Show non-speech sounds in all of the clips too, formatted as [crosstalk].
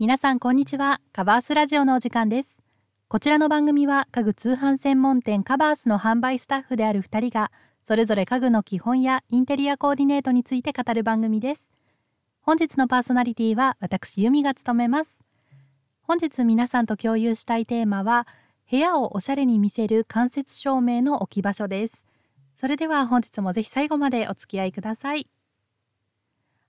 皆さんこんにちは。カバースラジオのお時間です。こちらの番組は家具通販専門店カバースの販売スタッフである2人がそれぞれ家具の基本やインテリアコーディネートについて語る番組です。本日のパーソナリティは私由美が務めます。本日皆さんと共有したいテーマは部屋をおしゃれに見せる間接照明の置き場所です。それでは本日もぜひ最後までお付き合いください。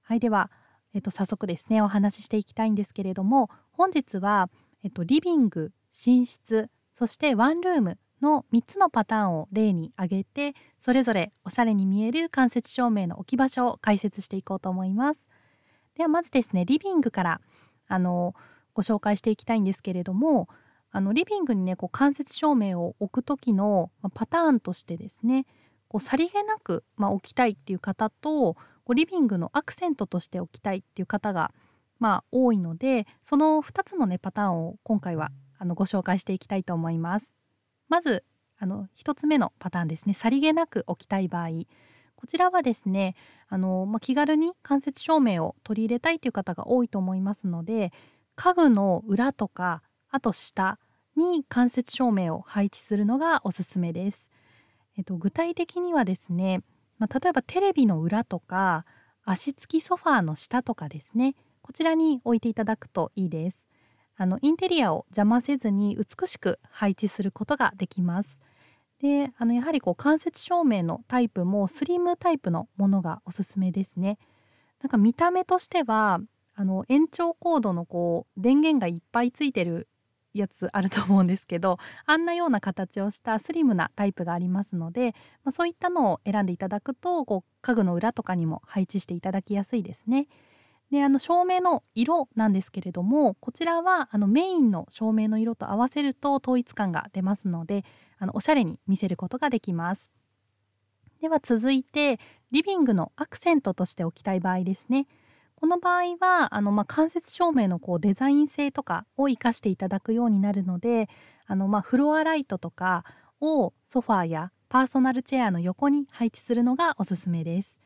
はいではえっと、早速ですねお話ししていきたいんですけれども本日は、えっと、リビング寝室そしてワンルームの3つのパターンを例に挙げてそれぞれおしゃれに見える間接照明の置き場所を解説していこうと思います。ではまずですねリビングからあのご紹介していきたいんですけれどもあのリビングにねこう間接照明を置く時の、パターンとしてですねこうさりげなく、まあ、置きたいっていう方とこうリビングのアクセントとして置きたいっていう方がまあ多いのでその2つのねパターンを今回はあのご紹介していきたいと思います。まずあの1つ目のパターンですねさりげなく置きたい場合こちらはですねあの、まあ、気軽に間接照明を取り入れたいという方が多いと思いますので家具の裏とかあと下に間接照明を配置するのがおすすめです。えっと、具体的にはですねまあ、例えばテレビの裏とか足つきソファーの下とかですね。こちらに置いていただくといいです。あのインテリアを邪魔せずに美しく配置することができます。であのやはりこう間接照明のタイプもスリムタイプのものがおすすめですね。なんか見た目としてはあの延長コードのこう電源がいっぱいついてるやつあると思うんですけど [laughs] あんなような形をしたスリムなタイプがありますので、まあ、そういったのを選んでいただくとこう家具の裏とかにも配置していただきやすいですね。であの照明の色なんですけれどもこちらはあのメインの照明の色と合わせると統一感が出ますのであのおしゃれに見せることができます。では続いてリビングのアクセントとして置きたい場合ですね。この場合はあの、まあ、間接照明のこうデザイン性とかを生かしていただくようになるのであの、まあ、フロアライトとかをソファーやパーソナルチェアの横に配置するのがおすすめです。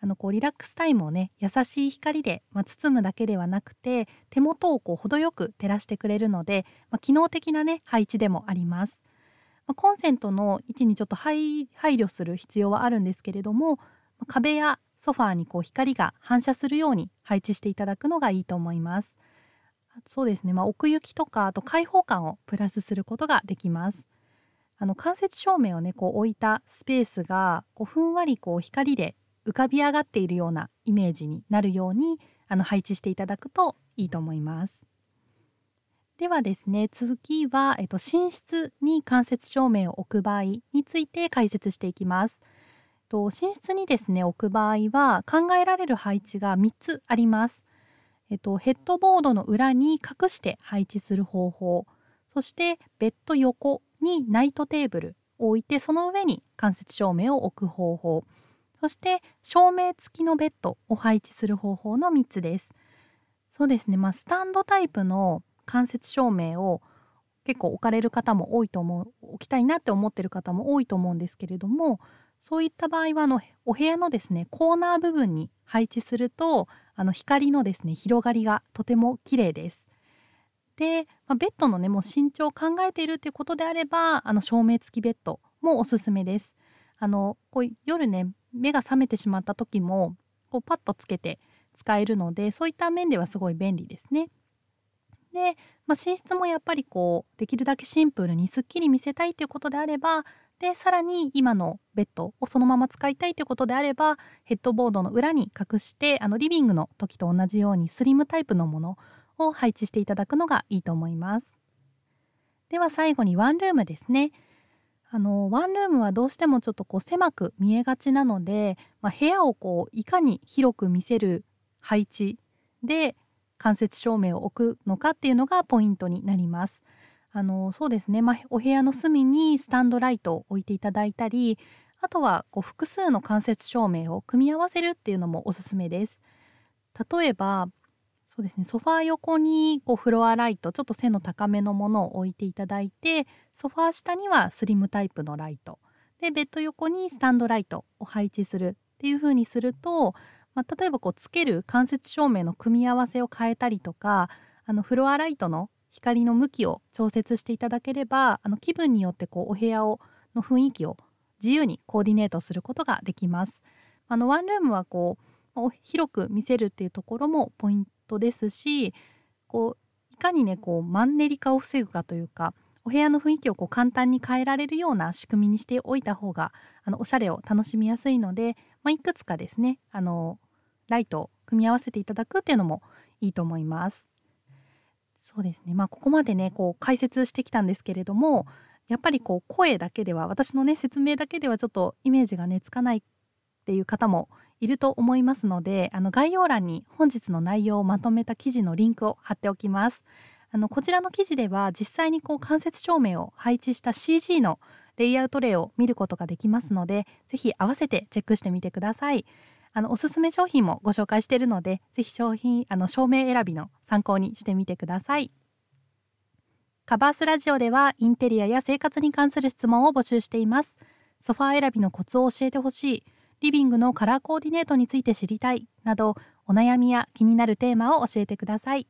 あのこうリラックスタイムをね優しい光で、まあ、包むだけではなくて手元をこう程よく照らしてくれるので、まあ、機能的なね配置でもあります。まあ、コンセントの位置にちょっと配慮する必要はあるんですけれども壁やソファーにこう光が反射するように配置していただくのがいいと思います。そうですね、まあ、奥行きとかあと開放感をプラスすることができます。あの間接照明をねこう置いたスペースがこうふんわりこう光で浮かび上がっているようなイメージになるようにあの配置していただくといいと思います。ではですね次は、えっと、寝室に間接照明を置く場合について解説していきます。と寝室にですね置く場合は考えられる配置が3つあります。えっと、ヘッドボードの裏に隠して配置する方法そしてベッド横にナイトテーブルを置いてその上に間接照明を置く方法そして照明付きのベッドを配置する方法の3つです。そうですね、まあ、スタンドタイプの間接照明を結構置かれる方も多いと思う置きたいなって思ってる方も多いと思うんですけれどもそういった場合はあのお部屋のですねコーナー部分に配置するとあの光のですね広がりがとても綺麗です。で、まあ、ベッドのねもう身長を考えているということであればあの照明付きベッドもおすすめです。あのこう夜ね目が覚めてしまった時もこうパッとつけて使えるのでそういった面ではすごい便利ですね。で、まあ、寝室もやっぱりこうできるだけシンプルにすっきり見せたいということであればでさらに今のベッドをそのまま使いたいということであればヘッドボードの裏に隠してあのリビングの時と同じようにスリムタイプのものを配置していただくのがいいと思います。では最後にワンルームですね。あのワンルームはどうしてもちょっとこう狭く見えがちなので、まあ、部屋をこういかに広く見せる配置で間接照明を置くのかっていうのがポイントになります。あのそうですね、まあ、お部屋の隅にスタンドライトを置いていただいたりあとはこう複数の間接照明を組み合わせるっていうのもおすすめです。例えばそうですね。ソファー横にこうフロアライトちょっと背の高めのものを置いていただいてソファー下にはスリムタイプのライト。でベッド横にスタンドライトを配置するっていう風にすると、まあ、例えばこうつける間接照明の組み合わせを変えたりとかあのフロアライトの光の向きを調節していただければあの気分によってこうお部屋をの雰囲気を自由にコーディネートすることができます。あのワンルームはこう広く見せるっていうところもポイントですしこういかにねこうマンネリ化を防ぐかというかお部屋の雰囲気をこう簡単に変えられるような仕組みにしておいた方があのおしゃれを楽しみやすいので、まあ、いくつかですねあのライトを組み合わせていただくっていうのもいいと思います。そうですねまあここまでねこう解説してきたんですけれどもやっぱりこう声だけでは私のね説明だけではちょっとイメージがねつかないっていう方もいると思いますのであの概要欄に本日の内容をまとめた記事のリンクを貼っておきます。あのこちらの記事では実際にこう間接照明を配置した CG のレイアウト例を見ることができますので是非合わせてチェックしてみてください。あのおすすめ商品もご紹介しているので是非商品あの照明選びの参考にしてみてください。カバースラジオではインテリアや生活に関する質問を募集しています。ソファー選びのコツを教えてほしい、リビングのカラーコーディネートについて知りたいなどお悩みや気になるテーマを教えてください。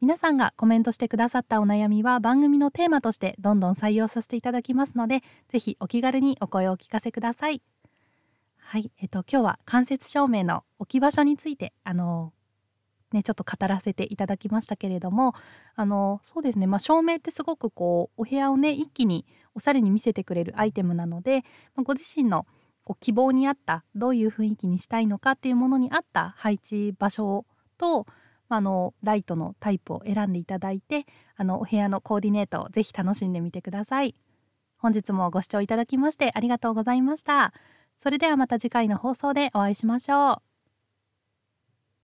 皆さんがコメントしてくださったお悩みは番組のテーマとしてどんどん採用させていただきますので、ぜひお気軽にお声をお聞かせください。はい、えっと今日は間接照明の置き場所についてあのねちょっと語らせていただきましたけれどもあのそうですねまあ照明ってすごくこうお部屋をね一気におしゃれに見せてくれるアイテムなので、まあ、ご自身のこう希望に合ったどういう雰囲気にしたいのかっていうものに合った配置場所と、まあ、のライトのタイプを選んでいただいてあのお部屋のコーディネートをぜひ楽しんでみてください。本日もご視聴いただきましてありがとうございました。それではまた次回の放送でお会いしましょう。